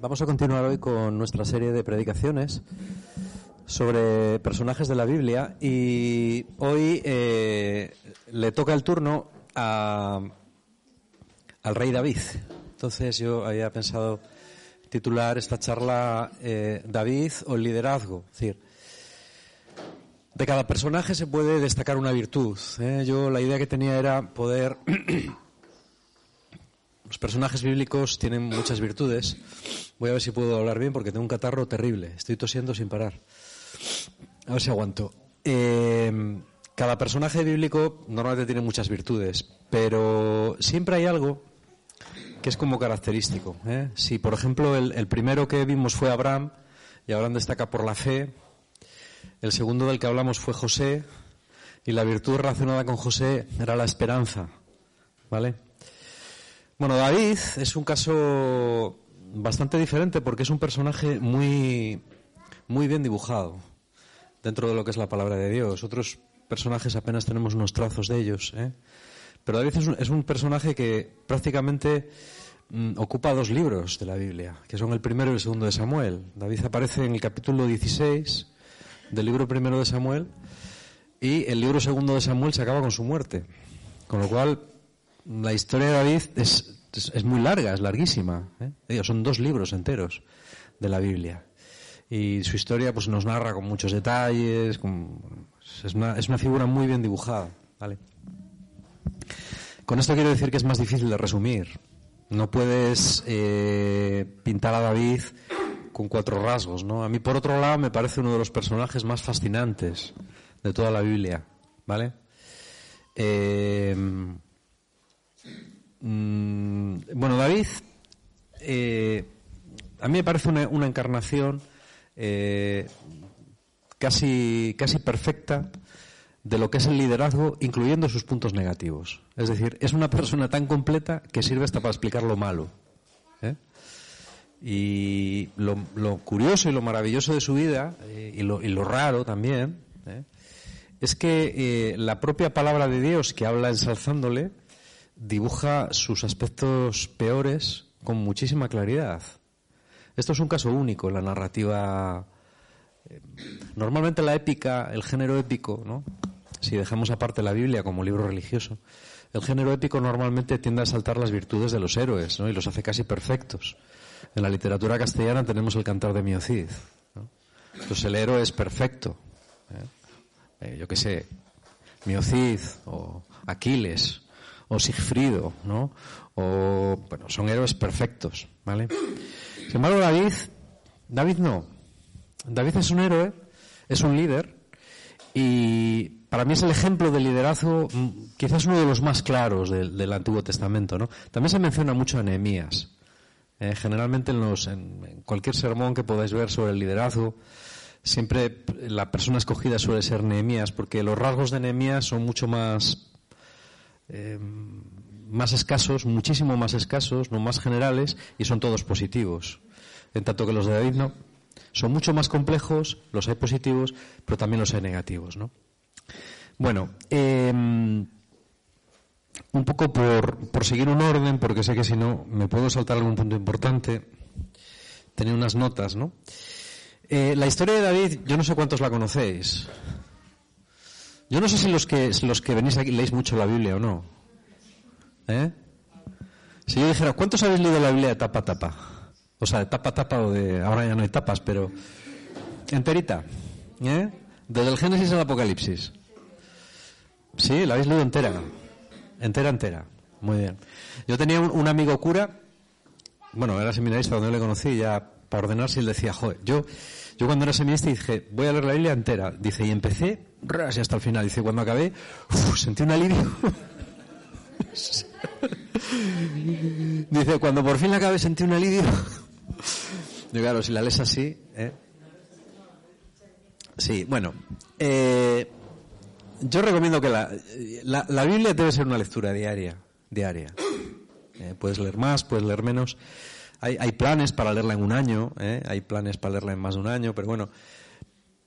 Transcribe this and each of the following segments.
Vamos a continuar hoy con nuestra serie de predicaciones sobre personajes de la Biblia y hoy eh, le toca el turno a, al rey David. Entonces yo había pensado titular esta charla eh, David o el liderazgo. Es decir, de cada personaje se puede destacar una virtud. ¿eh? Yo la idea que tenía era poder Los personajes bíblicos tienen muchas virtudes. Voy a ver si puedo hablar bien porque tengo un catarro terrible. Estoy tosiendo sin parar. A ver si aguanto. Eh, cada personaje bíblico normalmente tiene muchas virtudes, pero siempre hay algo que es como característico. ¿eh? Si, por ejemplo, el, el primero que vimos fue Abraham, y Abraham destaca por la fe, el segundo del que hablamos fue José, y la virtud relacionada con José era la esperanza. ¿Vale? Bueno, David es un caso bastante diferente porque es un personaje muy, muy bien dibujado dentro de lo que es la palabra de Dios. Otros personajes apenas tenemos unos trazos de ellos. ¿eh? Pero David es un, personaje que prácticamente mm, ocupa dos libros de la Biblia, que son el primero y el segundo de Samuel. David aparece en el capítulo 16 del libro primero de Samuel y el libro segundo de Samuel se acaba con su muerte. Con lo cual, la historia de David es, es, muy larga, es larguísima. ¿eh? Son dos libros enteros de la Biblia. Y su historia pues nos narra con muchos detalles, con- es, una, figura muy bien dibujada. Con esto quiero decir que es más difícil de resumir. No puedes eh, pintar a David con cuatro rasgos, ¿no? A mí, por otro lado, me parece uno de los personajes más fascinantes de toda la Biblia, ¿vale? Eh, mm, bueno, David, eh, a mí me parece una, encarnación eh, casi, casi perfecta de lo que es el liderazgo, incluyendo sus puntos negativos. Es decir, es una persona tan completa que sirve hasta para explicar lo malo. ¿eh? Y lo, curioso y lo maravilloso de su vida, y, lo, raro también, es que la propia palabra de Dios que habla ensalzándole dibuja sus aspectos peores con muchísima claridad. Esto es un caso único en la narrativa. eh, Normalmente la épica, el género épico, ¿no? Si dejamos aparte la Biblia como libro religioso, el género épico normalmente tiende a saltar las virtudes de los héroes, ¿no? Y los hace casi perfectos. En la literatura castellana tenemos el cantar de Mio Cid, ¿no? Entonces el héroe es perfecto. ¿eh? Eh, yo qué sé, Mio Cid o Aquiles o Sigfrido, ¿no? O, bueno, son héroes perfectos, ¿vale? Sin embargo, David, David no. David es un héroe, es un líder, y para mí es el ejemplo de liderazgo, mm, quizás uno de los más claros del, Antiguo Testamento, ¿no? También se menciona mucho a Nehemías. Eh, generalmente en, en cualquier sermón que podáis ver sobre el liderazgo, siempre la persona escogida suele ser Nehemías, porque los rasgos de Nehemías son mucho más eh, más escasos, muchísimo más escasos, no más generales, y son todos positivos. En tanto que los de David no. Son mucho más complejos, los hay positivos, pero también los hay negativos, ¿no? Bueno, eh, un poco por, por seguir un orden, porque sé que si no me puedo saltar algún punto importante. Tenía unas notas, ¿no? Eh, la historia de David, yo no sé cuántos la conocéis. Yo no sé si los que, los que venís aquí leéis mucho la Biblia o no. ¿Eh? Si yo dijera, ¿cuántos habéis leído la Biblia de tapa a tapa? O sea, de tapa a tapa o de... Ahora ya no hay tapas, pero... Enterita. ¿Eh? Desde el Génesis al Apocalipsis. Sí, la habéis leído entera. Entera, entera. Muy bien. Yo tenía un, amigo cura, bueno, era seminarista cuando yo le conocí, ya para ordenarse y él decía, joder, yo, yo cuando era seminarista dije, voy a leer la Biblia entera. Dice, y empecé, ras, y hasta el final. Dice, cuando acabé, uf, sentí un alivio. Dice, cuando por fin la acabé sentí un alivio. Yo, claro, si la lees así, ¿eh? Sí, bueno. Eh, yo recomiendo que la, la, la, Biblia debe ser una lectura diaria. diaria. Eh, puedes leer más, puedes leer menos. Hay, hay planes para leerla en un año, ¿eh? hay planes para leerla en más de un año, pero bueno,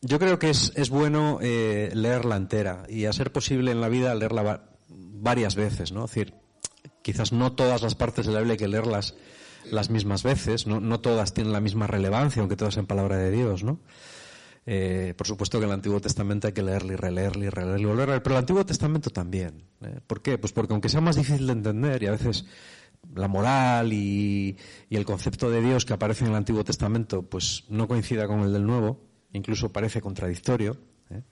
yo creo que es, es bueno eh, leerla entera y a ser posible en la vida leerla va varias veces, ¿no? Es decir, quizás no todas las partes de la Biblia hay que leerlas las mismas veces, no, no todas tienen la misma relevancia, aunque todas en palabra de Dios, ¿no? Eh, por supuesto que el Antiguo Testamento hay que leerlo y releerlo y releerlo y volver pero el Antiguo Testamento también. ¿eh? ¿Por qué? Pues porque aunque sea más difícil de entender y a veces la moral y, el concepto de Dios que aparece en el Antiguo Testamento pues no coincida con el del Nuevo, incluso parece contradictorio. ¿eh?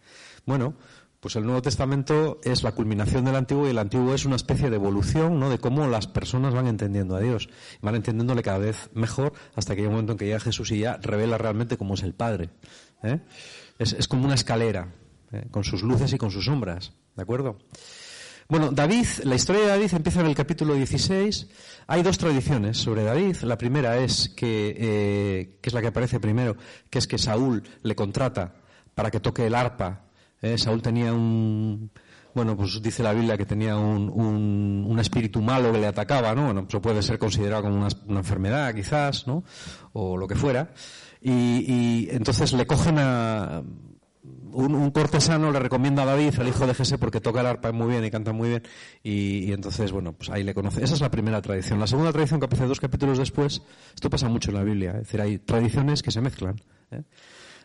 Bueno, pues el Nuevo Testamento es la culminación del Antiguo y el Antiguo es una especie de evolución, ¿no? De cómo las personas van entendiendo a Dios, van entendiéndole cada vez mejor hasta que hay un momento en que llega Jesús y ya revela realmente cómo es el Padre. ¿eh? Es, es, como una escalera, ¿eh? con sus luces y con sus sombras, ¿de acuerdo? Bueno, David, la historia de David empieza en el capítulo 16. Hay dos tradiciones sobre David. La primera es que, eh, que es la que aparece primero, que es que Saúl le contrata para que toque el arpa. Eh, Saúl tenía un, bueno, pues dice la Biblia que tenía un, un, un, espíritu malo que le atacaba, ¿no? Bueno, eso puede ser considerado como una, una enfermedad, quizás, ¿no? O lo que fuera. Y, y entonces le cogen a, un, cortesano le recomienda a David, al hijo de Jesse, porque toca el arpa muy bien y canta muy bien, y, entonces, bueno, pues ahí le conoce. Esa es la primera tradición. La segunda tradición, que aparece dos capítulos después, esto pasa mucho en la Biblia, es decir, hay tradiciones que se mezclan. ¿eh?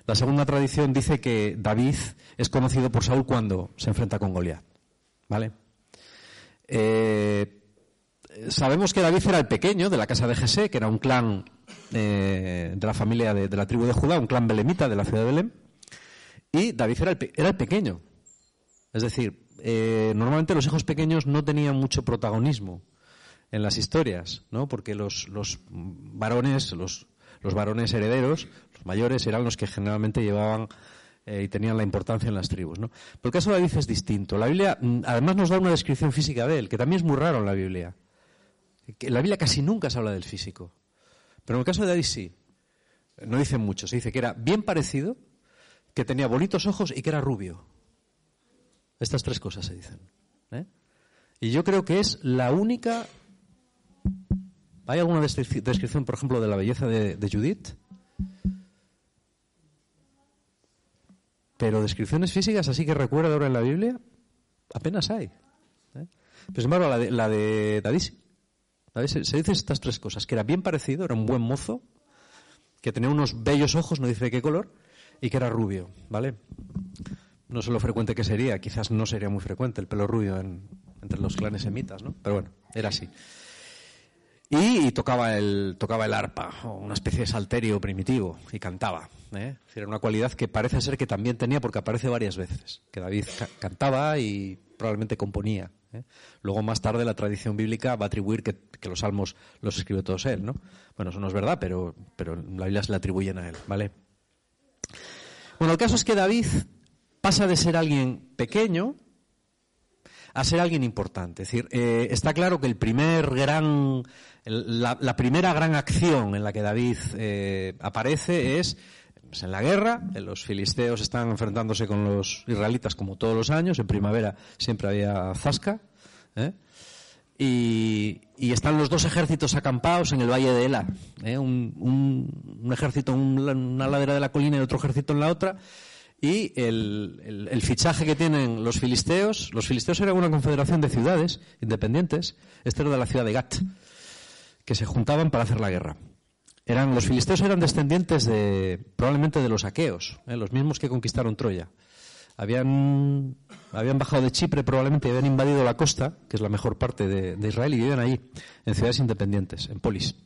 La segunda tradición dice que David es conocido por Saúl cuando se enfrenta con Goliat. ¿Vale? Eh, sabemos que David era el pequeño de la casa de Jesse, que era un clan eh, de la familia de, de la tribu de Judá, un clan belemita de la ciudad de Belém. Y David era el, era el pequeño. Es decir, eh, normalmente los hijos pequeños no tenían mucho protagonismo en las historias, ¿no? Porque los, los varones, los, los, varones herederos, los mayores, eran los que generalmente llevaban eh, y tenían la importancia en las tribus, ¿no? Pero el caso de David es distinto. La Biblia, mm, además, nos da una descripción física de él, que también es muy raro en la Biblia. En la Biblia casi nunca se habla del físico. Pero en el caso de David sí. No dice mucho. Se dice que era bien parecido, que tenía bonitos ojos y que era rubio. Estas tres cosas se dicen. ¿eh? Y yo creo que es la única. ¿Hay alguna descripción, por ejemplo, de la belleza de, Judith? Pero descripciones físicas, así que recuerda ahora en la Biblia, apenas hay. ¿eh? Pero sin la de, la se, se dice estas tres cosas: que era bien parecido, era un buen mozo, que tenía unos bellos ojos, no dice de qué color, y que era rubio, ¿vale? No sé lo frecuente que sería, quizás no sería muy frecuente el pelo rubio en, entre los clanes semitas, ¿no? Pero bueno, era así. Y, tocaba, el, tocaba el arpa, una especie de salterio primitivo, y cantaba. ¿eh? Era una cualidad que parece ser que también tenía porque aparece varias veces, que David ca cantaba y probablemente componía. ¿eh? Luego más tarde la tradición bíblica va a atribuir que, que, los salmos los escribió todos él, ¿no? Bueno, eso no es verdad, pero, pero la Biblia se le atribuyen a él, ¿vale? Bueno, el caso es que David pasa de ser alguien pequeño a ser alguien importante. Es decir, eh, está claro que el primer gran, la, primera gran acción en la que David eh, aparece es pues, en la guerra. Los filisteos están enfrentándose con los israelitas como todos los años. En primavera siempre había zasca. ¿eh? Y, están los dos ejércitos acampados en el valle de Ela. ¿eh? Un, un, ejército en una ladera de la colina y otro ejército en la otra. Y el, fichaje que tienen los filisteos, los filisteos eran una confederación de ciudades independientes, este era de la ciudad de Gat, que se juntaban para hacer la guerra. Eran, los filisteos eran descendientes de, probablemente de los aqueos, ¿eh? los mismos que conquistaron Troya habían, habían bajado de Chipre probablemente y habían invadido la costa, que es la mejor parte de, Israel, y vivían ahí, en ciudades independientes, en polis.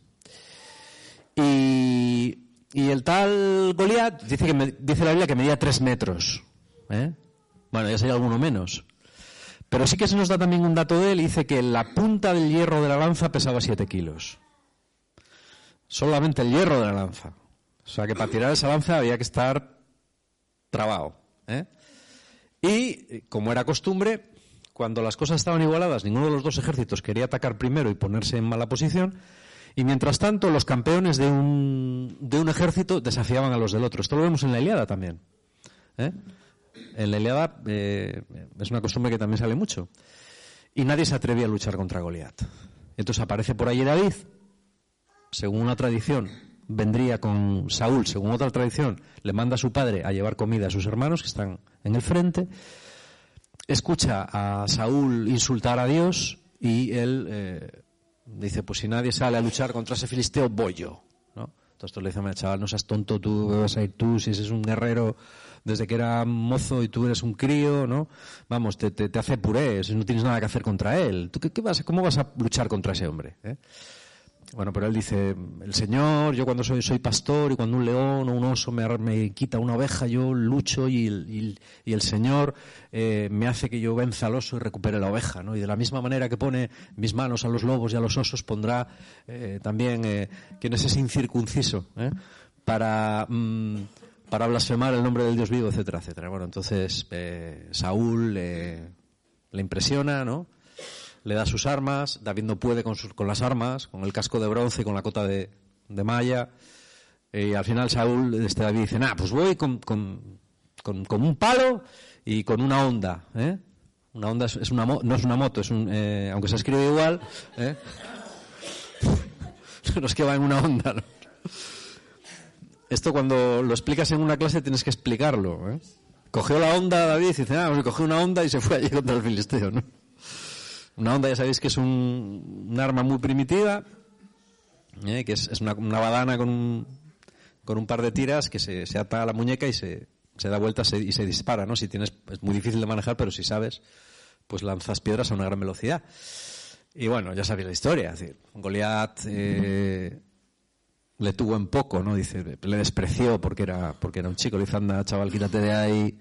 Y, el tal Goliat dice, que dice la Biblia que medía tres metros. ¿eh? Bueno, ya sería alguno menos. Pero sí que se nos da también un dato de él, dice que la punta del hierro de la lanza pesaba siete kilos. Solamente el hierro de la lanza. O sea que para tirar esa lanza había que estar trabado. ¿eh? Y, como era costumbre, cuando las cosas estaban igualadas, ninguno de los dos ejércitos quería atacar primero y ponerse en mala posición, y mientras tanto los campeones de un, de un ejército desafiaban a los del otro. Esto lo vemos en la Iliada también. ¿eh? En la Iliada eh, es una costumbre que también sale mucho. Y nadie se atrevía a luchar contra Goliat. Entonces aparece por ahí David, según una tradición, vendría con Saúl, según otra tradición, le manda a su padre a llevar comida a sus hermanos que están en el frente, escucha a Saúl insultar a Dios y él eh, dice, pues si nadie sale a luchar contra ese filisteo, voy yo. ¿no? Entonces le dice, chaval, no seas tonto, tú vas a ir tú, si ese es un guerrero desde que era mozo y tú eres un crío, ¿no? Vamos, te, te, hace puré, no tienes nada que hacer contra él. ¿Tú qué, vas, ¿Cómo vas a luchar contra ese hombre? Eh? Bueno, pero él dice, el Señor, yo cuando soy, soy pastor y cuando un león o un oso me, me quita una oveja, yo lucho y, y, el Señor eh, me hace que yo venza al oso y recupere la oveja, ¿no? Y de la misma manera que pone mis manos a los lobos y a los osos, pondrá eh, también eh, quien es incircunciso, ¿eh? para, mm, para blasfemar el nombre del Dios vivo, etcétera, etcétera. Bueno, entonces Saúl le impresiona, ¿no? Le da sus armas, David no puede con, sus, con las armas, con el casco de bronce y con la cota de, de malla. Y al final Saúl, este David dice, nah, pues voy con, con, con, un palo y con una onda. ¿eh? Una onda es, una no es una moto, es un, eh, aunque se escribe igual. ¿eh? no es que va en una onda. Esto cuando lo explicas en una clase tienes que explicarlo. ¿eh? Cogió la onda David y dice, ah, pues cogió una onda y se fue allí contra el filisteo. ¿no? Una onda, ya sabéis que es un, arma muy primitiva, ¿eh? que es, una, badana con un, con un par de tiras que se, se ata a la muñeca y se, se da vuelta y se dispara, ¿no? Si tienes, es muy difícil de manejar, pero si sabes, pues lanzas piedras a una gran velocidad. Y bueno, ya sabéis la historia. Es decir, Goliat eh, le tuvo en poco, ¿no? Dice, le despreció porque era, porque era un chico. Le chaval, quítate de ahí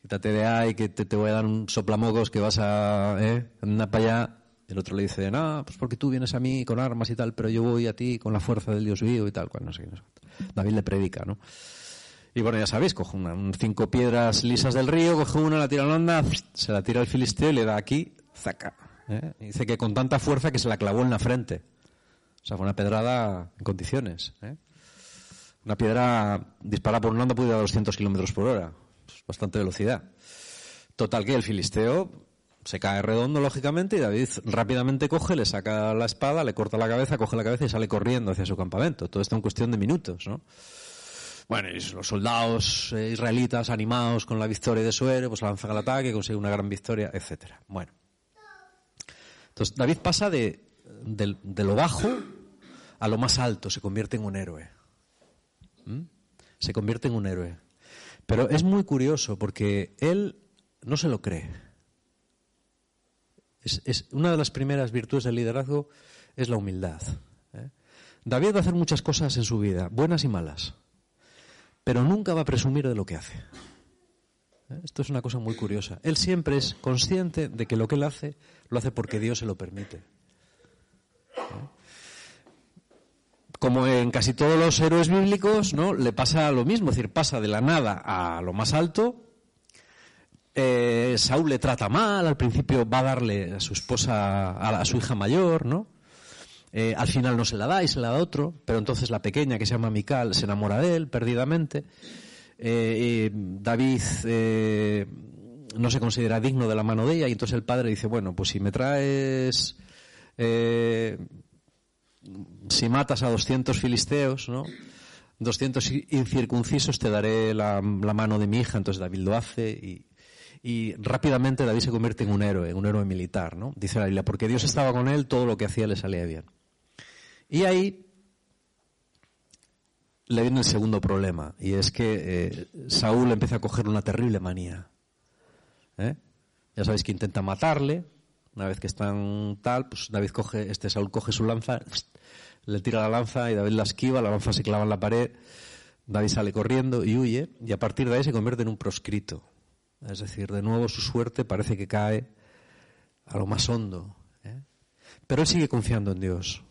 quítate de ahí, que te, voy a dar un soplamocos que vas a, eh, anda para allá. El otro le dice, no, pues porque tú vienes a mí con armas y tal, pero yo voy a ti con la fuerza del Dios vivo y tal, cual, no sé, David le predica, ¿no? Y bueno, ya sabéis, coge una, cinco piedras lisas del río, coge una, la tira a la onda, se la tira al filisteo y le da aquí, zaca. ¿eh? dice que con tanta fuerza que se la clavó en la frente. O sea, fue una pedrada en condiciones. ¿eh? Una piedra disparada por una onda puede ir a 200 kilómetros por hora bastante velocidad. Total que el filisteo se cae redondo, lógicamente, y David rápidamente coge, le saca la espada, le corta la cabeza, coge la cabeza y sale corriendo hacia su campamento. Todo esto en cuestión de minutos, ¿no? Bueno, y los soldados eh, israelitas animados con la victoria de su héroe, pues lanzan al ataque, consiguen una gran victoria, etcétera. Bueno. Entonces, David pasa de, de, lo bajo a lo más alto, se convierte en un héroe. ¿Mm? Se convierte en un héroe. Pero es muy curioso porque él no se lo cree. Es, una de las primeras virtudes del liderazgo es la humildad. ¿eh? David va a hacer muchas cosas en su vida, buenas y malas, pero nunca va a presumir de lo que hace. ¿eh? Esto es una cosa muy curiosa. Él siempre es consciente de que lo que él hace lo hace porque Dios se lo permite. ¿eh? Como en casi todos los héroes bíblicos, ¿no? Le pasa lo mismo, es decir, pasa de la nada a lo más alto. Eh, Saúl le trata mal, al principio va a darle a su esposa, a, su hija mayor, ¿no? Eh, al final no se la da y se la da otro, pero entonces la pequeña que se llama Mical se enamora de él perdidamente. Eh, David no se considera digno de la mano de ella y entonces el padre dice, bueno, pues si me traes si matas a 200 filisteos, ¿no? 200 incircuncisos te daré la, mano de mi hija, entonces David lo hace y, rápidamente David se convierte en un héroe, en un héroe militar, ¿no? Dice la Biblia, porque Dios estaba con él, todo lo que hacía le salía bien. Y ahí le viene el segundo problema, y es que eh, Saúl empieza a coger una terrible manía. ¿eh? Ya sabéis que intenta matarle, una vez que están tal, pues David coge, este Saúl coge su lanza, le tira la lanza y David la esquiva, la lanza se clava en la pared, David sale corriendo y huye, y a partir de ahí se convierte en un proscrito. Es decir, de nuevo su suerte parece que cae a lo más hondo. ¿eh? Pero él sigue confiando en Dios.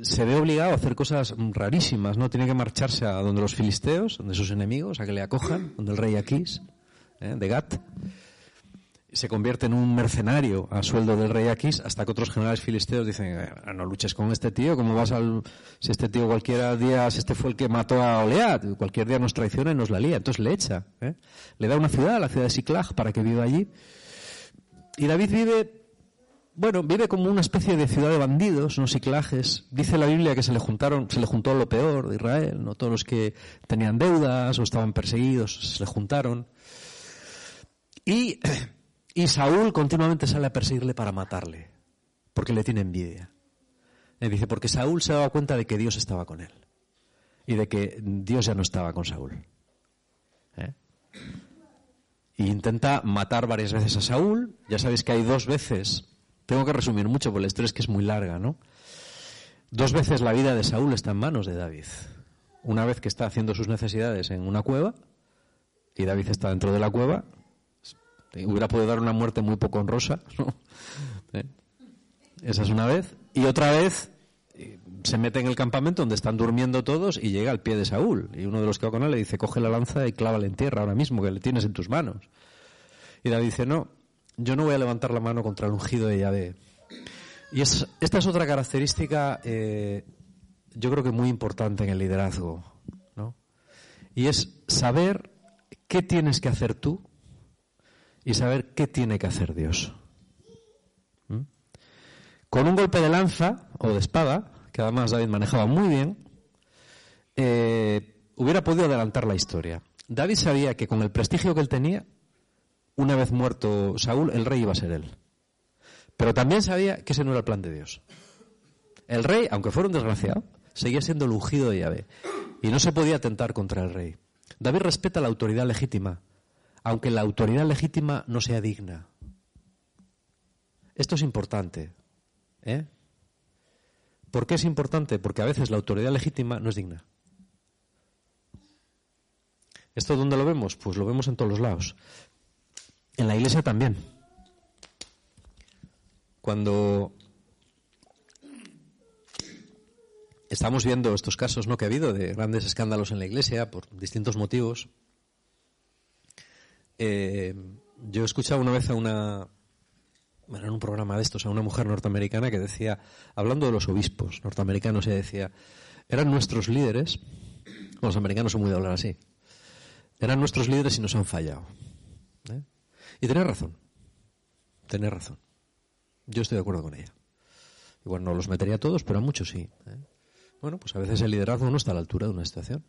se ve obligado a hacer cosas rarísimas, ¿no? Tiene que marcharse a donde los filisteos, donde sus enemigos, a que le acojan, donde el rey Aquís, ¿eh? de Gat. Se convierte en un mercenario a sueldo del rey Aquís, hasta que otros generales filisteos dicen, eh, no luches con este tío, ¿cómo vas al... Si este tío cualquier día, si este fue el que mató a Oleat, cualquier día nos traiciona y nos la lía. Entonces le echa, ¿eh? Le da una ciudad, la ciudad de Siclag, para que viva allí. Y David vive bueno, vive como una especie de ciudad de bandidos, no ciclajes. Dice la Biblia que se le juntaron, se le juntó lo peor de Israel, no todos los que tenían deudas o estaban perseguidos, se le juntaron. Y, y Saúl continuamente sale a perseguirle para matarle, porque le tiene envidia. Le dice, porque Saúl se daba cuenta de que Dios estaba con él y de que Dios ya no estaba con Saúl. ¿Eh? Y intenta matar varias veces a Saúl. Ya sabéis que hay dos veces tengo que resumir mucho porque la historia es que es muy larga, ¿no? Dos veces la vida de Saúl está en manos de David. Una vez que está haciendo sus necesidades en una cueva y David está dentro de la cueva, hubiera podido dar una muerte muy poco honrosa, ¿no? ¿Eh? Esa es una vez. Y otra vez eh, se mete en el campamento donde están durmiendo todos y llega al pie de Saúl. Y uno de los que va con él le dice, coge la lanza y clávale en tierra ahora mismo, que le tienes en tus manos. Y David dice, no, yo no voy a levantar la mano contra el ungido de Yahvé. Y esta es otra característica, eh, yo creo que muy importante en el liderazgo, ¿no? Y es saber qué tienes que hacer tú y saber qué tiene que hacer Dios. ¿Mm? Con un golpe de lanza o de espada, que además David manejaba muy bien, eh, hubiera podido adelantar la historia. David sabía que con el prestigio que él tenía, una vez muerto Saúl, el rey iba a ser él. Pero también sabía que ese no era el plan de Dios. El rey, aunque fuera un desgraciado, seguía siendo el ungido de Yahvé. Y no se podía atentar contra el rey. David respeta la autoridad legítima, aunque la autoridad legítima no sea digna. Esto es importante. ¿eh? ¿Por qué es importante? Porque a veces la autoridad legítima no es digna. ¿Esto dónde lo vemos? Pues lo vemos en todos los lados. En la iglesia también. Cuando estamos viendo estos casos ¿no? que ha habido de grandes escándalos en la iglesia por distintos motivos, eh, yo he escuchado una vez a una, bueno, en un programa de estos, a una mujer norteamericana que decía, hablando de los obispos norteamericanos, se decía, eran nuestros líderes, los americanos son muy de hablar así, eran nuestros líderes y nos han fallado. ¿eh? Y tenés razón. Tenés razón. Yo estoy de acuerdo con ella. Igual no los metería a todos, pero a muchos sí. ¿eh? Bueno, pues a veces el liderazgo no está a la altura de una situación.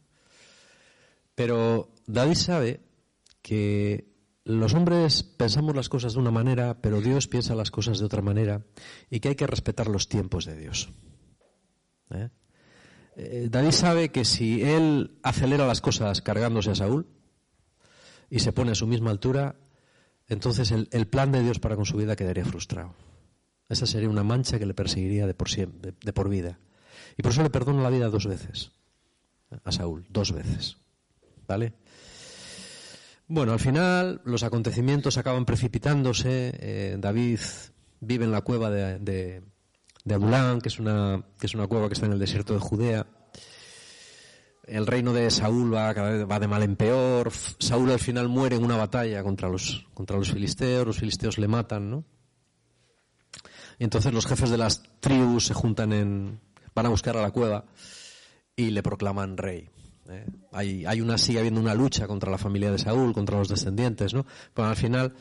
Pero David sabe que los hombres pensamos las cosas de una manera, pero Dios piensa las cosas de otra manera y que hay que respetar los tiempos de Dios. ¿Eh? Eh, David sabe que si él acelera las cosas cargándose a Saúl y se pone a su misma altura, entonces el, plan de Dios para con su vida quedaría frustrado. Esa sería una mancha que le perseguiría de por, siempre, de, por vida. Y por eso le perdona la vida dos veces a Saúl, dos veces. ¿Vale? Bueno, al final los acontecimientos acaban precipitándose. Eh, David vive en la cueva de, de, Adulán, que es, una, que es una cueva que está en el desierto de Judea el reino de Saúl va, va de mal en peor. Saúl al final muere en una batalla contra los, contra los filisteos, los filisteos le matan, ¿no? Y entonces los jefes de las tribus se juntan en, van a buscar a la cueva y le proclaman rey. ¿Eh? Hay, hay una, sigue habiendo una lucha contra la familia de Saúl, contra los descendientes, ¿no? Pero al final,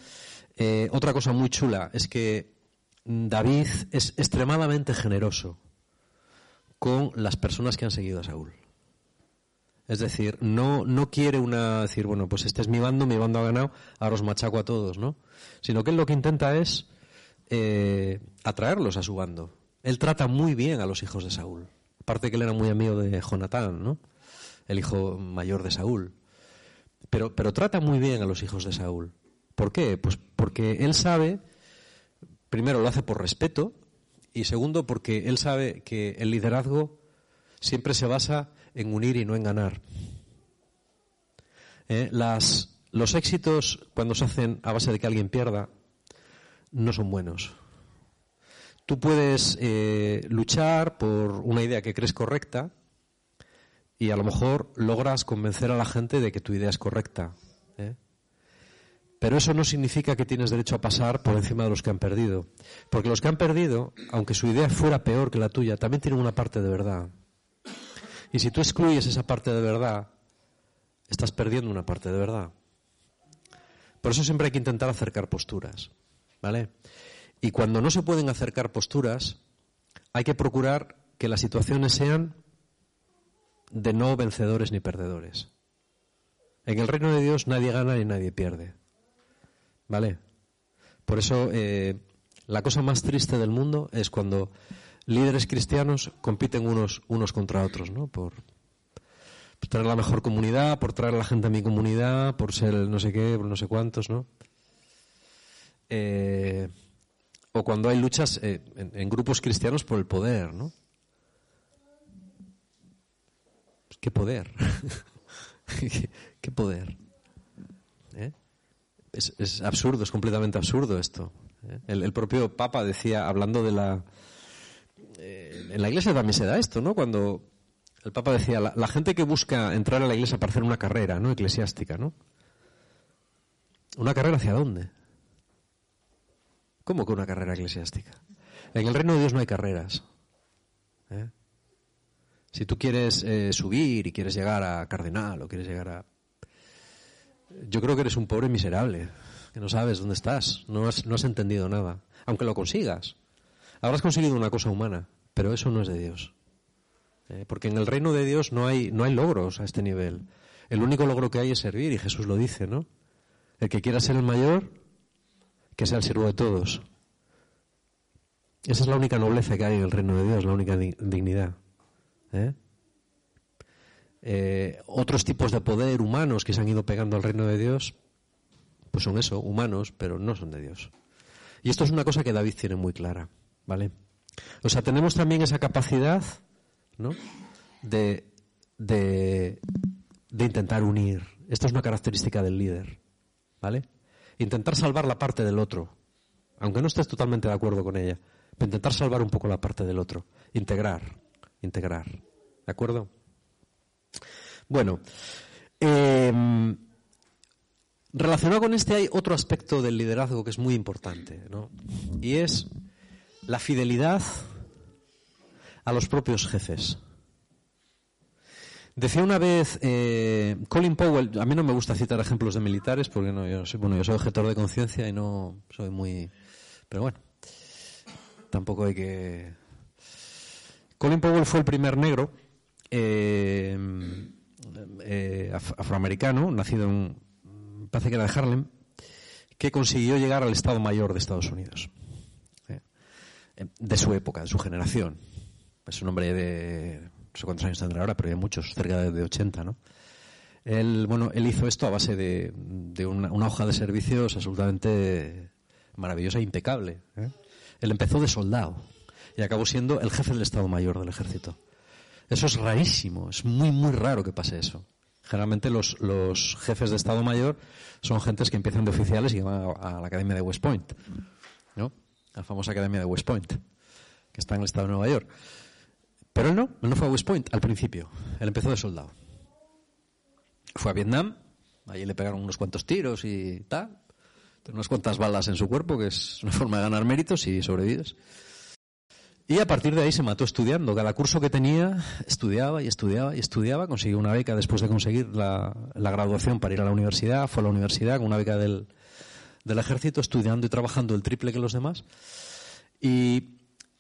eh, otra cosa muy chula es que David es extremadamente generoso con las personas que han seguido a Saúl. Es decir, no, no quiere una decir, bueno, pues este es mi bando, mi bando ha ganado, ahora os machaco a todos, ¿no? Sino que él lo que intenta es eh, atraerlos a su bando. Él trata muy bien a los hijos de Saúl. Aparte que él era muy amigo de Jonatán, ¿no? El hijo mayor de Saúl. Pero, pero trata muy bien a los hijos de Saúl. ¿Por qué? Pues porque él sabe, primero lo hace por respeto, y segundo porque él sabe que el liderazgo siempre se basa en unir y no en ganar. Eh, las, los éxitos, cuando se hacen a base de que alguien pierda, no son buenos. tú puedes eh, luchar por una idea que crees correcta y a lo mejor logras convencer a la gente de que tu idea es correcta. ¿eh? Pero eso no significa que tienes derecho a pasar por encima de los que han perdido. Porque los que han perdido, aunque su idea fuera peor que la tuya, también tienen una parte de verdad. Y si tú excluyes esa parte de verdad, estás perdiendo una parte de verdad. Por eso siempre hay que intentar acercar posturas. ¿Vale? Y cuando no se pueden acercar posturas, hay que procurar que las situaciones sean de no vencedores ni perdedores. En el reino de Dios nadie gana ni nadie pierde. ¿Vale? Por eso eh, la cosa más triste del mundo es cuando líderes cristianos compiten unos, unos contra otros, ¿no? Por, traer la mejor comunidad, por traer a la gente a mi comunidad, por ser el no sé qué, por no sé cuántos, ¿no? Eh, o cuando hay luchas eh, en, grupos cristianos por el poder, ¿no? ¿Qué poder? ¿Qué poder? ¿Eh? Es, absurdo, es completamente absurdo esto. ¿eh? El, propio Papa decía, hablando de la... en la iglesia también se da esto, ¿no? Cuando el Papa decía, la, la, gente que busca entrar a la iglesia para hacer una carrera, ¿no? Eclesiástica, ¿no? ¿Una carrera hacia dónde? ¿Cómo que una carrera eclesiástica? En el reino de Dios no hay carreras. ¿eh? Si tú quieres eh, subir y quieres llegar a cardenal o quieres llegar a... Yo creo que eres un pobre miserable, que no sabes dónde estás, no has, no has entendido nada. Aunque lo consigas. Habrás conseguido una cosa humana, pero eso no es de Dios. ¿eh? Porque en el reino de Dios no hay, no hay logros a este nivel. El único logro que hay es servir, y Jesús lo dice, ¿no? El que quiera ser el mayor, que sea el siervo de todos. Esa es la única nobleza que hay en el reino de Dios, la única dignidad. ¿Eh? Eh, otros tipos de poder humanos que se han ido pegando al reino de Dios, pues son eso, humanos, pero no son de Dios. Y esto es una cosa que David tiene muy clara, ¿vale? O sea, tenemos también esa capacidad, ¿no? De, de, de intentar unir. Esto es una característica del líder, ¿vale? intentar salvar la parte del otro, aunque no estés totalmente de acuerdo con ella, pero intentar salvar un poco la parte del otro, integrar, integrar, ¿de acuerdo? Bueno, em, relacionado con este hay otro aspecto del liderazgo que es muy importante, ¿no? Y es la fidelidad a los propios jefes. Decía una vez eh, Colin Powell, a mí no me gusta citar ejemplos de militares porque no, yo soy, bueno, yo soy objetor de conciencia y no soy muy, pero bueno, tampoco hay que. Colin Powell fue el primer negro eh, eh, afroamericano, nacido en, parece que era de Harlem, que consiguió llegar al Estado Mayor de Estados Unidos, de su época, de su generación. Es un hombre de no sé cuántos años tendrá ahora, pero hay muchos, cerca de, 80, ¿no? Él, bueno, él hizo esto a base de, una, hoja de servicios absolutamente maravillosa e impecable. ¿eh? Él empezó de soldado y acabó siendo el jefe del Estado Mayor del Ejército. Eso es rarísimo, es muy, muy raro que pase eso. Generalmente los, los jefes de Estado Mayor son gentes que empiezan de oficiales y van a, la Academia de West Point, ¿no? La famosa Academia de West Point, que está en el Estado de Nueva York. Pero él no, él no fue a West Point al principio. Él empezó de soldado. Fue a Vietnam, allí le pegaron unos cuantos tiros y tal. Unas cuantas balas en su cuerpo, que es una forma de ganar méritos y sobrevives. Y a partir de ahí se mató estudiando. Cada curso que tenía, estudiaba y estudiaba y estudiaba. Consiguió una beca después de conseguir la, graduación para ir a la universidad. Fue a la universidad con una beca del, ejército, estudiando y trabajando el triple que los demás. Y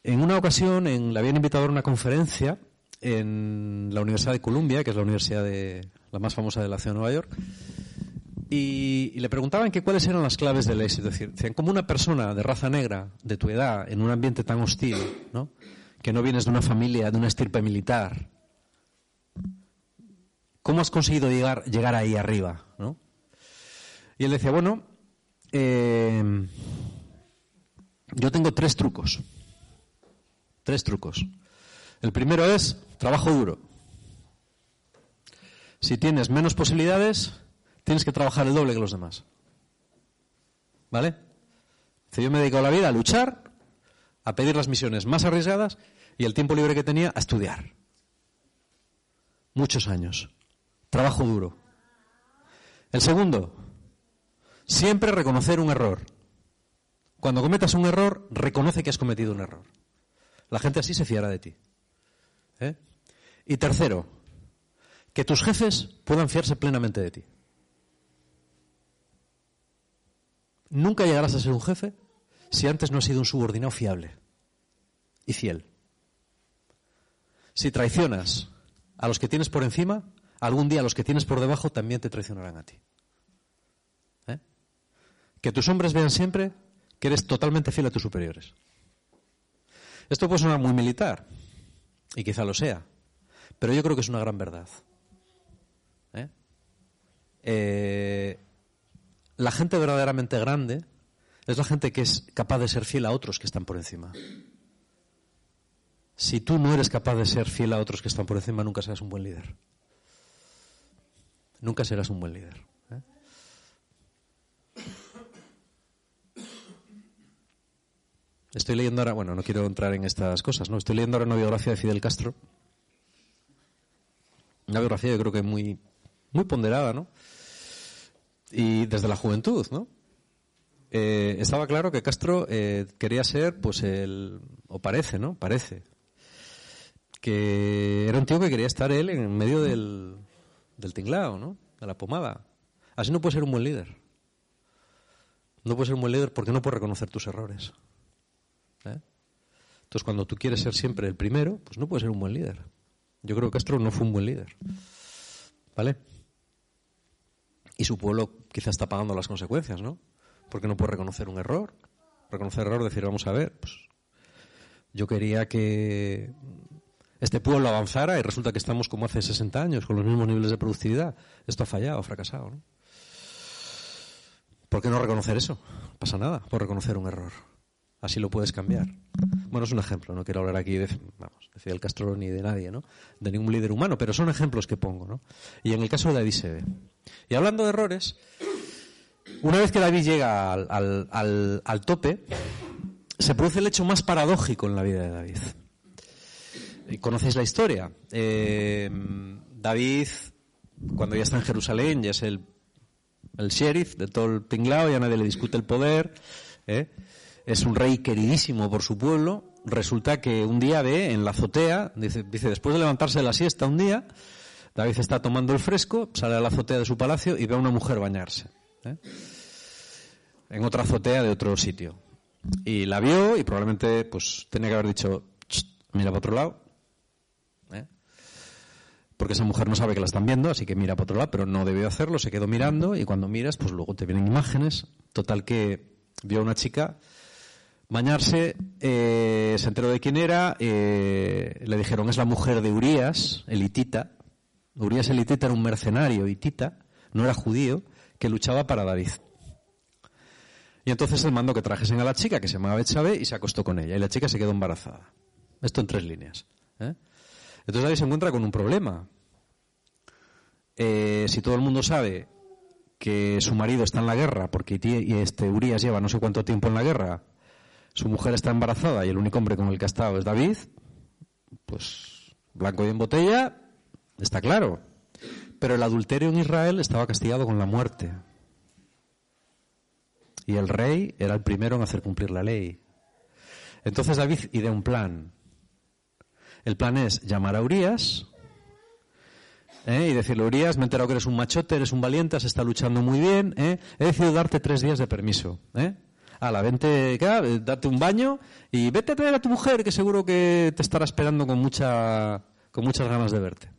en una ocasión le habían invitado a una conferencia en la Universidad de Columbia, que es la universidad de, la más famosa de la ciudad de Nueva York, y, le preguntaban que cuáles eran las claves del éxito. Es decir, como una persona de raza negra, de tu edad, en un ambiente tan hostil, ¿no? que no vienes de una familia, de una estirpe militar, ¿cómo has conseguido llegar, llegar ahí arriba? ¿no? Y él decía, bueno, eh, yo tengo tres trucos. Tres trucos. El primero es trabajo duro. Si tienes menos posibilidades, tienes que trabajar el doble que los demás. ¿Vale? Yo me dedico a la vida a luchar, a pedir las misiones más arriesgadas y el tiempo libre que tenía a estudiar. Muchos años. Trabajo duro. El segundo, siempre reconocer un error. Cuando cometas un error, reconoce que has cometido un error. La gente así se fiará de ti. ¿Eh? Y tercero, que tus jefes puedan fiarse plenamente de ti. Nunca llegarás a ser un jefe si antes no has sido un subordinado fiable y fiel. Si traicionas a los que tienes por encima, algún día los que tienes por debajo también te traicionarán a ti. ¿Eh? Que tus hombres vean siempre que eres totalmente fiel a tus superiores. Esto puede sonar muy militar, y quizá lo sea, pero yo creo que es una gran verdad. ¿Eh? Eh, la gente verdaderamente grande es la gente que es capaz de ser fiel a otros que están por encima. Si tú no eres capaz de ser fiel a otros que están por encima, nunca serás un buen líder. Nunca serás un buen líder. ¿eh? Estoy leyendo ahora, bueno, no quiero entrar en estas cosas, ¿no? Estoy leyendo ahora una biografía de Fidel Castro. Una biografía yo creo que muy, muy ponderada, ¿no? Y desde la juventud, ¿no? Eh, estaba claro que Castro eh, quería ser, pues, el. o parece, ¿no? Parece. Que era un tío que quería estar él en medio del, del tinglao, ¿no? De la pomada. Así no puede ser un buen líder. No puede ser un buen líder porque no puede reconocer tus errores. ¿eh? Entonces, cuando tú quieres ser siempre el primero, pues no puedes ser un buen líder. Yo creo que Castro no fue un buen líder. ¿Vale? Y su pueblo quizás está pagando las consecuencias, ¿no? Porque no puede reconocer un error. Reconocer error, decir, vamos a ver, pues yo quería que este pueblo avanzara y resulta que estamos como hace 60 años, con los mismos niveles de productividad. Esto ha fallado, ha fracasado, ¿no? ¿Por qué no reconocer eso? Pasa nada por reconocer un error. Así lo puedes cambiar. Bueno, es un ejemplo, no quiero hablar aquí de, vamos, de Fidel Castro ni de nadie, ¿no? De ningún líder humano, pero son ejemplos que pongo, ¿no? Y en el caso de David Sebe. Y hablando de errores, una vez que David llega al, al, tope, se produce el hecho más paradójico en la vida de David. Y conocéis la historia. Eh, David, cuando ya está en Jerusalén, ya es el, el sheriff de todo el tinglao, ya nadie le discute el poder. ¿eh? es un rey queridísimo por su pueblo. Resulta que un día ve en la azotea, dice, dice, después de levantarse de la siesta un día, David está tomando el fresco, sale a la azotea de su palacio y ve a una mujer bañarse. ¿Eh? En otra azotea de otro sitio. Y la vio y probablemente pues tenía que haber dicho, mira para otro lado. ¿eh? Porque esa mujer no sabe que la están viendo, así que mira para otro lado, pero no debió hacerlo, se quedó mirando y cuando miras, pues luego te vienen imágenes. Total que vio a una chica bañarse, eh, se enteró de quién era, le dijeron es la mujer de Urias, el hitita. Urias el hitita era un mercenario hitita, no era judío, que luchaba para David. Y entonces él mandó que trajesen a la chica, que se llamaba Betsabe, y se acostó con ella. Y la chica se quedó embarazada. Esto en tres líneas. ¿eh? Entonces David se encuentra con un problema. si todo el mundo sabe que su marido está en la guerra, porque este Urias lleva no sé cuánto tiempo en la guerra, su mujer está embarazada y el único hombre con el que ha estado es David, pues blanco y en botella, está claro. Pero el adulterio en Israel estaba castigado con la muerte. Y el rey era el primero en hacer cumplir la ley. Entonces David idea un plan. El plan es llamar a Urias ¿eh? y decirle, Urias, me he enterado que eres un machote, eres un valiente, has estado luchando muy bien, ¿eh? he decidido darte tres días de permiso. ¿eh? la vente, date un baño y vete a traer a tu mujer, que seguro que te estará esperando con, mucha, con muchas ganas de verte.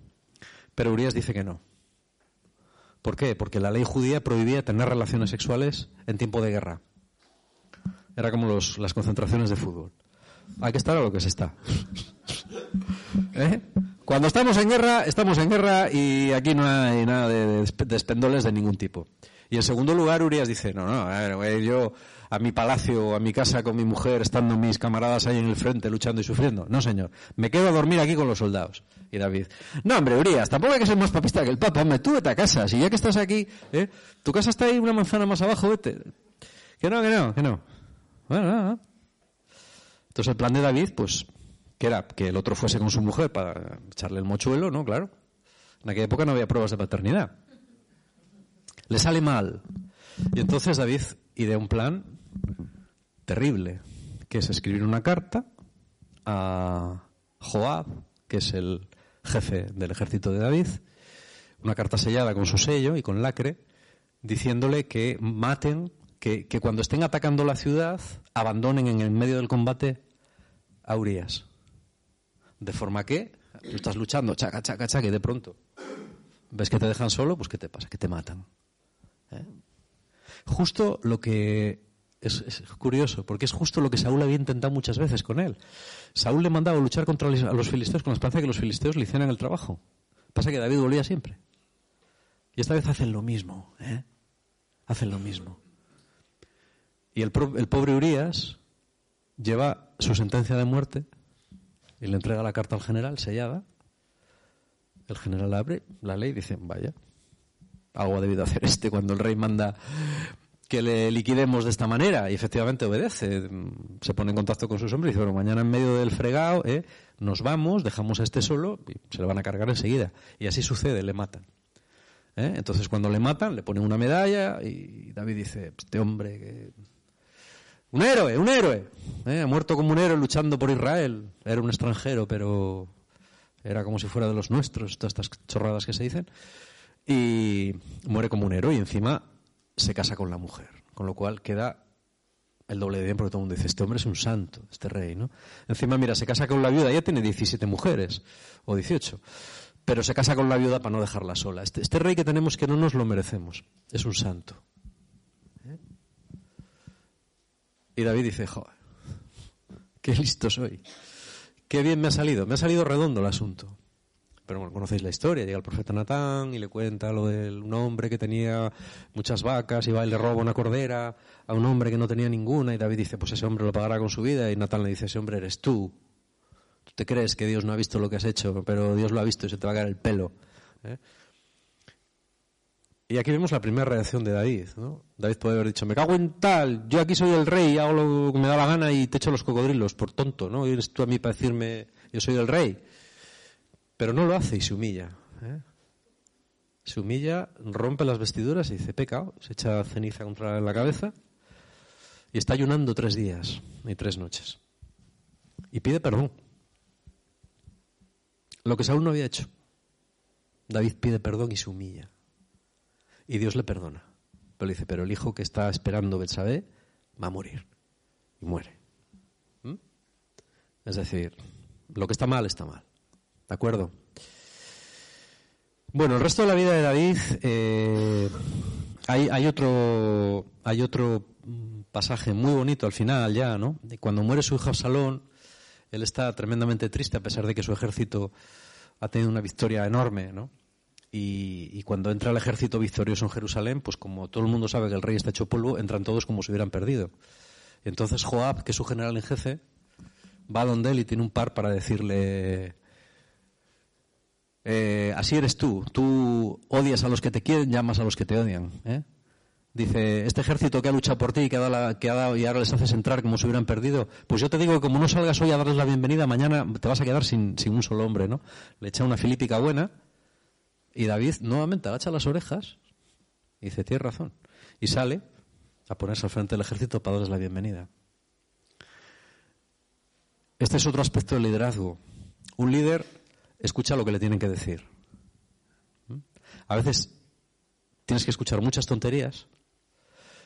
Pero Urias dice que no. ¿Por qué? Porque la ley judía prohibía tener relaciones sexuales en tiempo de guerra. Era como los, las concentraciones de fútbol. Hay que estar a lo que se está. ¿Eh? Cuando estamos en guerra, estamos en guerra y aquí no hay nada de, de, de ningún tipo. Y en segundo lugar, Urias dice, no, no, yo a mi palacio o a mi casa con mi mujer, estando mis camaradas ahí en el frente luchando y sufriendo. No, señor. Me quedo a dormir aquí con los soldados. Y David, no, hombre, Urias, tampoco hay que ser más papista que el Papa. Hombre, tú vete a casa. Si ya que estás aquí, ¿eh? tu casa está ahí una manzana más abajo, vete. Que no, que no, que no. Bueno, no, Entonces el plan de David, pues, que era que el otro fuese con su mujer para echarle el mochuelo, ¿no? Claro. En aquella época no había pruebas de paternidad. Le sale mal. Y entonces David idea un plan terrible, que es escribir una carta a Joab, que es el jefe del ejército de David, una carta sellada con su sello y con lacre, diciéndole que maten, que, cuando estén atacando la ciudad, abandonen en el medio del combate a Urias. De forma que tú estás luchando, chaca, chaca, chaca, y de pronto ves que te dejan solo, pues ¿qué te pasa? Que te matan. ¿Eh? Justo lo que es, curioso, porque es justo lo que Saúl había intentado muchas veces con él. Saúl le mandaba luchar contra los filisteos con la esperanza de que los filisteos le hicieran el trabajo. Pasa que David volvía siempre. Y esta vez hacen lo mismo, ¿eh? Hacen lo mismo. Y el, el pobre Urias lleva su sentencia de muerte y le entrega la carta al general sellada. El general abre la ley y dice, vaya, algo ha debido hacer este cuando el rey manda que le liquidemos de esta manera y efectivamente obedece. Se pone en contacto con sus hombres y dice, bueno, mañana en medio del fregado ¿eh? nos vamos, dejamos a este solo y se le van a cargar enseguida. Y así sucede, le matan. ¿Eh? Entonces cuando le matan le ponen una medalla y David dice, este hombre que... Un héroe, un héroe. ¿eh? Ha muerto como un héroe luchando por Israel. Era un extranjero, pero era como si fuera de los nuestros, todas estas chorradas que se dicen. Y muere como un héroe y encima se casa con la mujer. Con lo cual queda el doble de bien porque todo el mundo dice, este hombre es un santo, este rey, ¿no? Encima, mira, se casa con la viuda, ya tiene 17 mujeres, o 18, pero se casa con la viuda para no dejarla sola. Este, este rey que tenemos que no nos lo merecemos, es un santo. ¿Eh? Y David dice, joder, qué listo soy, qué bien me ha salido, me ha salido redondo el asunto. Pero bueno, conocéis la historia. Llega el profeta Natán y le cuenta lo de un hombre que tenía muchas vacas y va y le roba una cordera a un hombre que no tenía ninguna. Y David dice, pues ese hombre lo pagará con su vida. Y Natán le dice, ese hombre eres tú. Tú te crees que Dios no ha visto lo que has hecho, pero Dios lo ha visto y se te va a caer el pelo. ¿eh? Y aquí vemos la primera reacción de David. ¿no? David puede haber dicho, me cago en tal, yo aquí soy el rey, hago lo que me da la gana y te echo los cocodrilos, por tonto, ¿no? Y eres tú a mí para decirme, yo soy el rey. Pero no lo hace y se humilla. ¿eh? Se humilla, rompe las vestiduras y dice, pecado, se echa ceniza contra la cabeza y está ayunando tres días y tres noches. Y pide perdón. Lo que Saúl no había hecho. David pide perdón y se humilla. Y Dios le perdona. Pero dice, pero el hijo que está esperando Betsabé va a morir. Y muere. ¿Mm? Es decir, lo que está mal está mal. ¿De acuerdo? Bueno, el resto de la vida de David, eh, hay, otro, hay otro pasaje muy bonito al final ya, ¿no? Cuando muere su hijo Absalón, él está tremendamente triste a pesar de que su ejército ha tenido una victoria enorme, ¿no? Y, y, cuando entra el ejército victorioso en Jerusalén, pues como todo el mundo sabe que el rey está hecho polvo, entran todos como si hubieran perdido. Entonces Joab, que es su general en jefe, va donde él y tiene un par para decirle, eh, así eres tú. Tú odias a los que te quieren, llamas a los que te odian. ¿eh? Dice, este ejército que ha luchado por ti y que ha, dado y ahora les haces entrar como si hubieran perdido, pues yo te digo que como no salgas hoy a darles la bienvenida, mañana te vas a quedar sin, sin un solo hombre, ¿no? Le echa una filípica buena y David nuevamente agacha las orejas y dice, tienes razón. Y sale a ponerse al frente del ejército para darles la bienvenida. Este es otro aspecto del liderazgo. Un líder escucha lo que le tienen que decir. A veces tienes que escuchar muchas tonterías,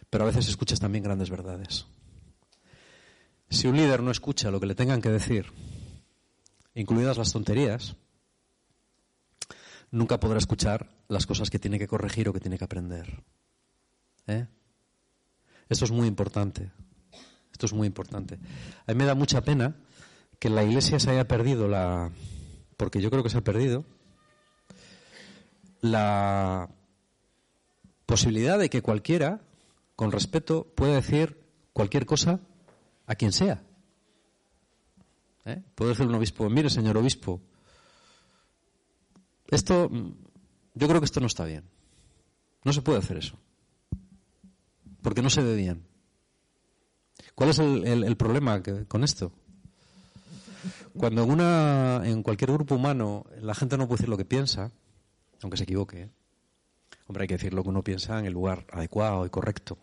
pero a veces escuchas también grandes verdades. Si un líder no escucha lo que le tengan que decir, incluidas las tonterías, nunca podrá escuchar las cosas que tiene que corregir o que tiene que aprender. ¿Eh? Esto es muy importante. Esto es muy importante. A mí me da mucha pena que la iglesia se haya perdido la, porque yo creo que se ha perdido, la posibilidad de que cualquiera, con respeto, pueda decir cualquier cosa a quien sea. ¿Eh? Puede decir un obispo, mire señor obispo, esto, yo creo que esto no está bien. No se puede hacer eso. Porque no se ve bien. ¿Cuál es el, el problema con esto? Cuando en, una, en cualquier grupo humano la gente no puede decir lo que piensa, aunque se equivoque, ¿eh? hombre, hay que decir lo que uno piensa en el lugar adecuado y correcto.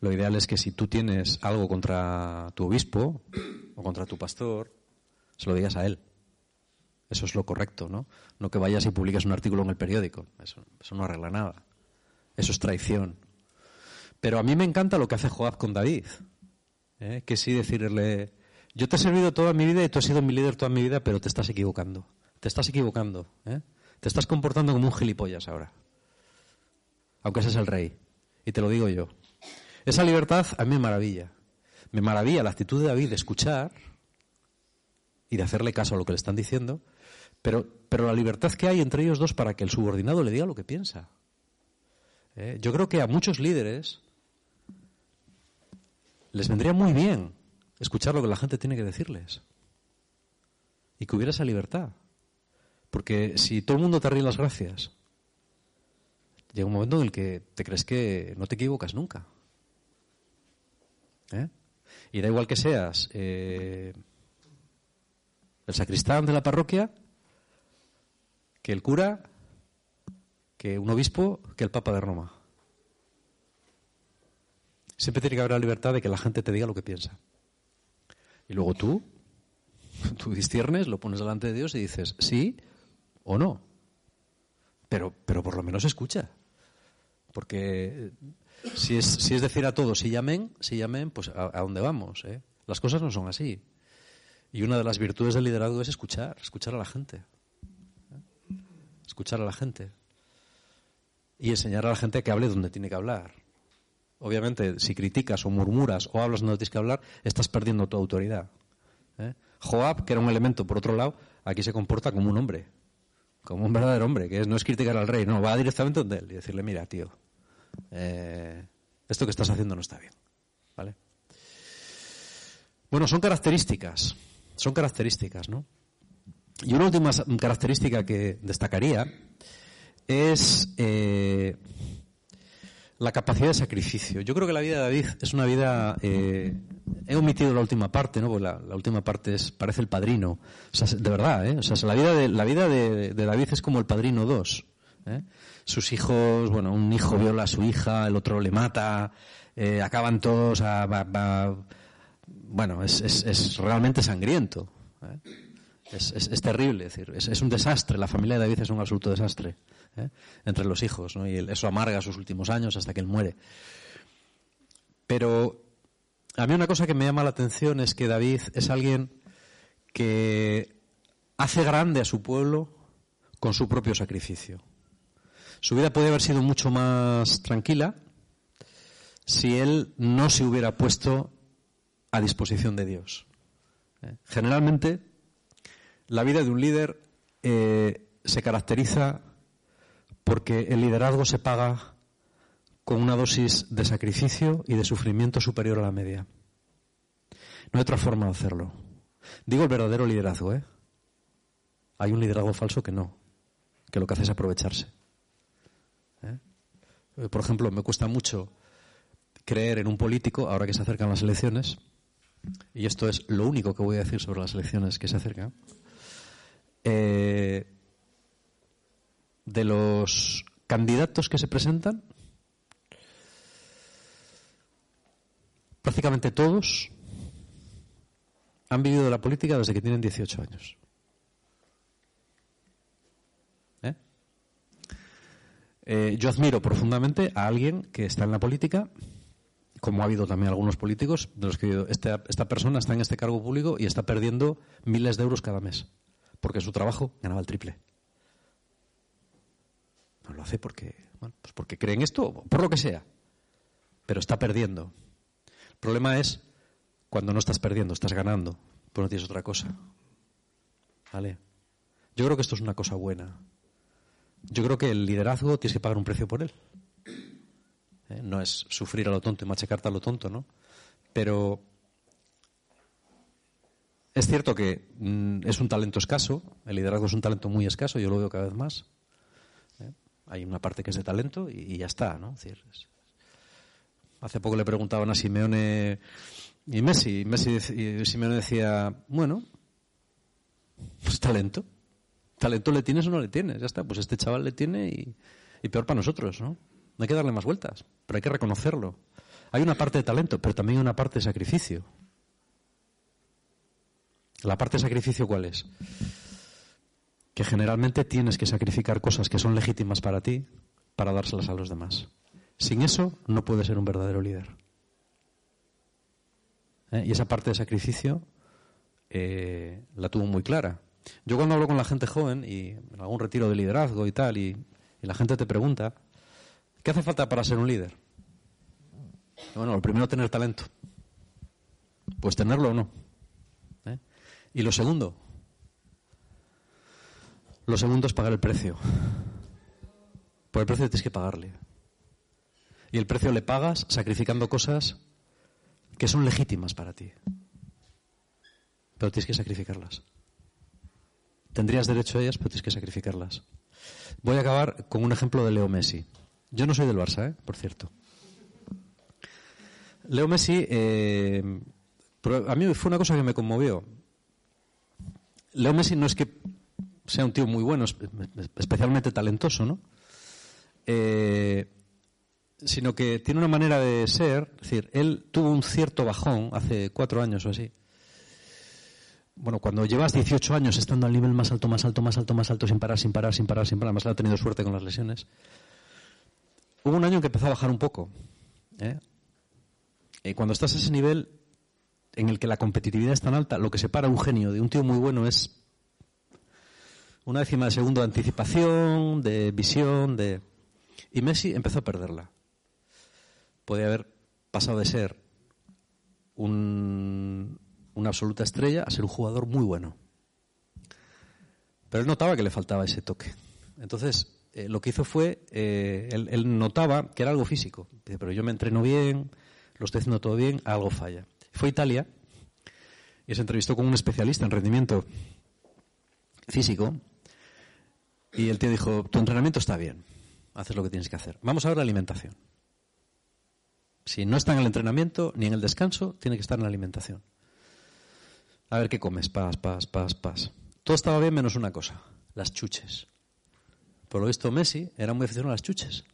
Lo ideal es que si tú tienes algo contra tu obispo o contra tu pastor, se lo digas a él. Eso es lo correcto, ¿no? No que vayas y publiques un artículo en el periódico. Eso, eso no arregla nada. Eso es traición. Pero a mí me encanta lo que hace Joab con David. ¿eh? Que sí decirle, yo te he servido toda mi vida y tú has sido mi líder toda mi vida, pero te estás equivocando. Te estás equivocando. ¿eh? Te estás comportando como un gilipollas ahora. Aunque ese es el rey. Y te lo digo yo. Esa libertad a mí me maravilla. Me maravilla la actitud de David de escuchar y de hacerle caso a lo que le están diciendo, pero, pero la libertad que hay entre ellos dos para que el subordinado le diga lo que piensa. ¿Eh? Yo creo que a muchos líderes les vendría muy bien escuchar lo que la gente tiene que decirles y que hubiera esa libertad. Porque si todo el mundo te ríe las gracias, llega un momento en el que te crees que no te equivocas nunca. ¿Eh? Y da igual que seas eh, el sacristán de la parroquia, que el cura, que un obispo, que el Papa de Roma. Siempre tiene que haber la libertad de que la gente te diga lo que piensa. Y luego tú, tú disciernes, lo pones delante de Dios y dices sí o no. Pero, pero por lo menos escucha. Porque si es, si es decir a todos, si llamen, si llamen, pues a, dónde vamos. Eh? Las cosas no son así. Y una de las virtudes del liderazgo es escuchar, escuchar a la gente. ¿eh? Escuchar a la gente. Y enseñar a la gente que hable donde tiene que hablar. Obviamente, si criticas o murmuras o hablas donde tienes que hablar, estás perdiendo tu autoridad. ¿eh? Joab, que era un elemento por otro lado, aquí se comporta como un hombre. Como un verdadero hombre, que es, no es criticar al rey, no, va directamente donde él y decirle, mira, tío, eh, esto que estás haciendo no está bien. ¿Vale? Bueno, son características. Son características, ¿no? Y una última característica que destacaría es eh, la capacidad de sacrificio. Yo creo que la vida de David es una vida. Eh, he omitido la última parte, ¿no? Porque la, última parte es parece el padrino. O sea, de verdad, ¿eh? O sea, la vida de la vida de, David es como el padrino 2. ¿eh? Sus hijos, bueno, un hijo viola a su hija, el otro le mata, eh, acaban todos a, bueno, es, es, realmente sangriento. ¿eh? Es, terrible, es, decir, es, un desastre. La familia de David es un absoluto desastre ¿eh? entre los hijos, y eso amarga sus últimos años hasta que él muere. Pero a mí una cosa que me llama la atención es que David es alguien que hace grande a su pueblo con su propio sacrificio. Su vida puede haber sido mucho más tranquila si él no se hubiera puesto a disposición de Dios. ¿Eh? Generalmente, la vida de un líder eh, se caracteriza porque el liderazgo se paga con una dosis de sacrificio y de sufrimiento superior a la media. No hay otra forma de hacerlo. Digo el verdadero liderazgo, ¿eh? Hay un liderazgo falso que no, que lo que hace es aprovecharse. ¿eh? Por ejemplo, me cuesta mucho creer en un político, ahora que se acercan las elecciones, y esto es lo único que voy a decir sobre las elecciones que se acercan, eh, de los candidatos que se presentan, prácticamente todos han vivido la política desde que tienen 18 años. ¿Eh? Eh, yo admiro profundamente a alguien que está en la política como ha habido también algunos políticos de los que esta persona está en este cargo público y está perdiendo miles de euros cada mes, porque su trabajo ganaba el triple. No lo hace porque, bueno, pues porque creen esto, por lo que sea, pero está perdiendo. El problema es cuando no estás perdiendo, estás ganando, pues no tienes otra cosa. ¿Vale? Yo creo que esto es una cosa buena. Yo creo que el liderazgo tienes que pagar un precio por él. ¿eh? No es sufrir a lo tonto y machacarte a lo tonto, ¿no? Pero es cierto que mm, es un talento escaso, el liderazgo es un talento muy escaso, yo lo veo cada vez más. ¿eh? Hay una parte que es de talento y, ya está, ¿no? hace poco le preguntaban a Simeone y Messi, y Messi y Simeone decía, bueno, talento. Talento le tienes o no le tienes, ya está. Pues este chaval le tiene y, y peor para nosotros, ¿no? No hay que darle más vueltas, pero hay que reconocerlo. Hay una parte de talento, pero también hay una parte de sacrificio. La parte de sacrificio, ¿cuál es? Que generalmente tienes que sacrificar cosas que son legítimas para ti para dárselas a los demás. Sin eso no puedes ser un verdadero líder. ¿Eh? Y esa parte de sacrificio eh, la tuvo muy clara. Yo cuando hablo con la gente joven y en algún retiro de liderazgo y tal, y, y la gente te pregunta, ¿qué hace falta para ser un líder? Bueno, lo primero tener talento. Pues tenerlo o no. Y lo segundo, lo segundo es pagar el precio. Por el precio tienes que pagarle. Y el precio le pagas sacrificando cosas que son legítimas para ti. Pero tienes que sacrificarlas. Tendrías derecho a ellas, pero tienes que sacrificarlas. Voy a acabar con un ejemplo de Leo Messi. Yo no soy del Barça, ¿eh? por cierto. Leo Messi, eh, a mí fue una cosa que me conmovió. Leo Messi no es que sea un tío muy bueno, especialmente talentoso, ¿no? Eh, sino que tiene una manera de ser, es decir, él tuvo un cierto bajón hace cuatro años o así. Bueno, cuando llevas 18 años estando al nivel más alto, más alto, más alto, más alto, sin parar, sin parar, sin parar, sin parar, además ha tenido suerte con las lesiones, hubo un año en que empezó a bajar un poco. ¿eh? Eh, cuando estás a ese nivel en el que la competitividad es tan alta, lo que separa un genio de un tío muy bueno es una décima de segundo de anticipación, de visión, de... Y Messi empezó a perderla. Podía haber pasado de ser un, una absoluta estrella a ser un jugador muy bueno. Pero él notaba que le faltaba ese toque. Entonces, eh, lo que hizo fue, eh, él, notaba que era algo físico. Dice, pero yo me entreno bien, lo estoy haciendo todo bien, algo falla. Fue a Italia y se entrevistó con un especialista en rendimiento físico y el tío dijo, tu entrenamiento está bien, haces lo que tienes que hacer. Vamos a ver la alimentación. Si no está en el entrenamiento ni en el descanso, tiene que estar en la alimentación. A ver qué comes, pas, pas, pas, pas. Todo estaba bien menos una cosa, las chuches. Por lo visto Messi era muy aficionado a las chuches.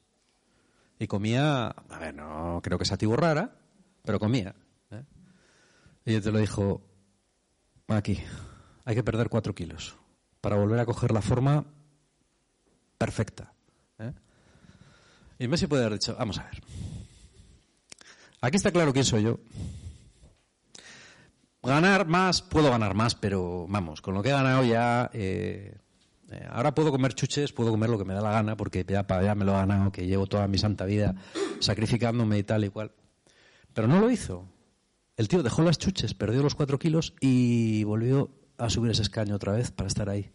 Y comía, a ver, no creo que sea rara, pero comía. Él te lo dijo, aquí, hay que perder cuatro kilos para volver a coger la forma perfecta. ¿eh? Y Messi puede haber dicho, vamos a ver. Aquí está claro quién soy yo. Ganar más, puedo ganar más, pero vamos, con lo que he ganado ya, eh, eh, ahora puedo comer chuches, puedo comer lo que me da la gana, porque ya, ya me lo he ganado, que llevo toda mi santa vida sacrificándome y tal y cual. Pero no lo hizo. El tío dejó las chuches, perdió los cuatro kilos y volvió a subir ese escaño otra vez para estar ahí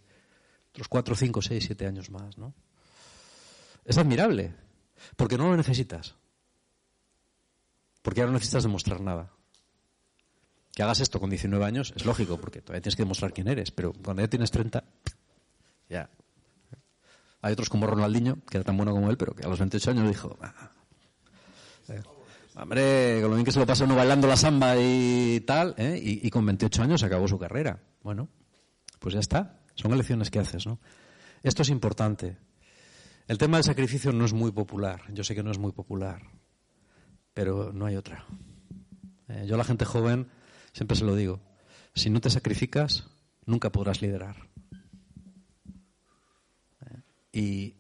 otros cuatro, cinco, seis, siete años más, ¿no? Es admirable, porque no lo necesitas. Porque ahora no necesitas demostrar nada. Que hagas esto con 19 años es lógico, porque todavía tienes que demostrar quién eres, pero cuando ya tienes 30, ya. Hay otros como Ronaldinho, que era tan bueno como él, pero que a los 28 años dijo, ah, eh, hombre, con lo bien que se lo pasa uno bailando la samba y tal, ¿eh? y, con 28 años acabó su carrera. Bueno, pues ya está. Son elecciones que haces, ¿no? Esto es importante. El tema del sacrificio no es muy popular. Yo sé que no es muy popular, pero no hay otra. Eh, yo a la gente joven siempre se lo digo. Si no te sacrificas, nunca podrás liderar. Eh, y,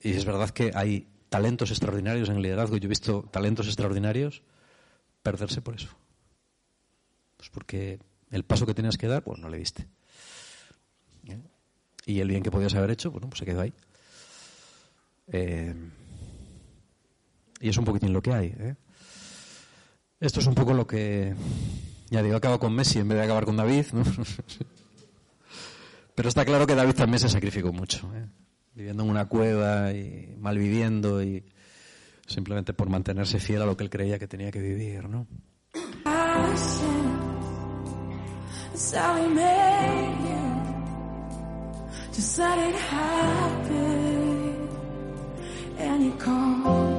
y es verdad que hay talentos extraordinarios en el liderazgo. Yo he visto talentos extraordinarios perderse por eso. Pues porque el paso que tenías que dar, pues no le diste. ¿eh? Y el bien que podías haber hecho, bueno, pues se quedó ahí. Eh, y es un poquitín lo que hay. ¿eh? Esto es un poco lo que. Ya digo, acabo con Messi en vez de acabar con David. Pero está claro que David también se sacrificó mucho. Viviendo en una cueva y mal viviendo y simplemente por mantenerse fiel a lo que él creía que tenía que vivir, ¿no? And.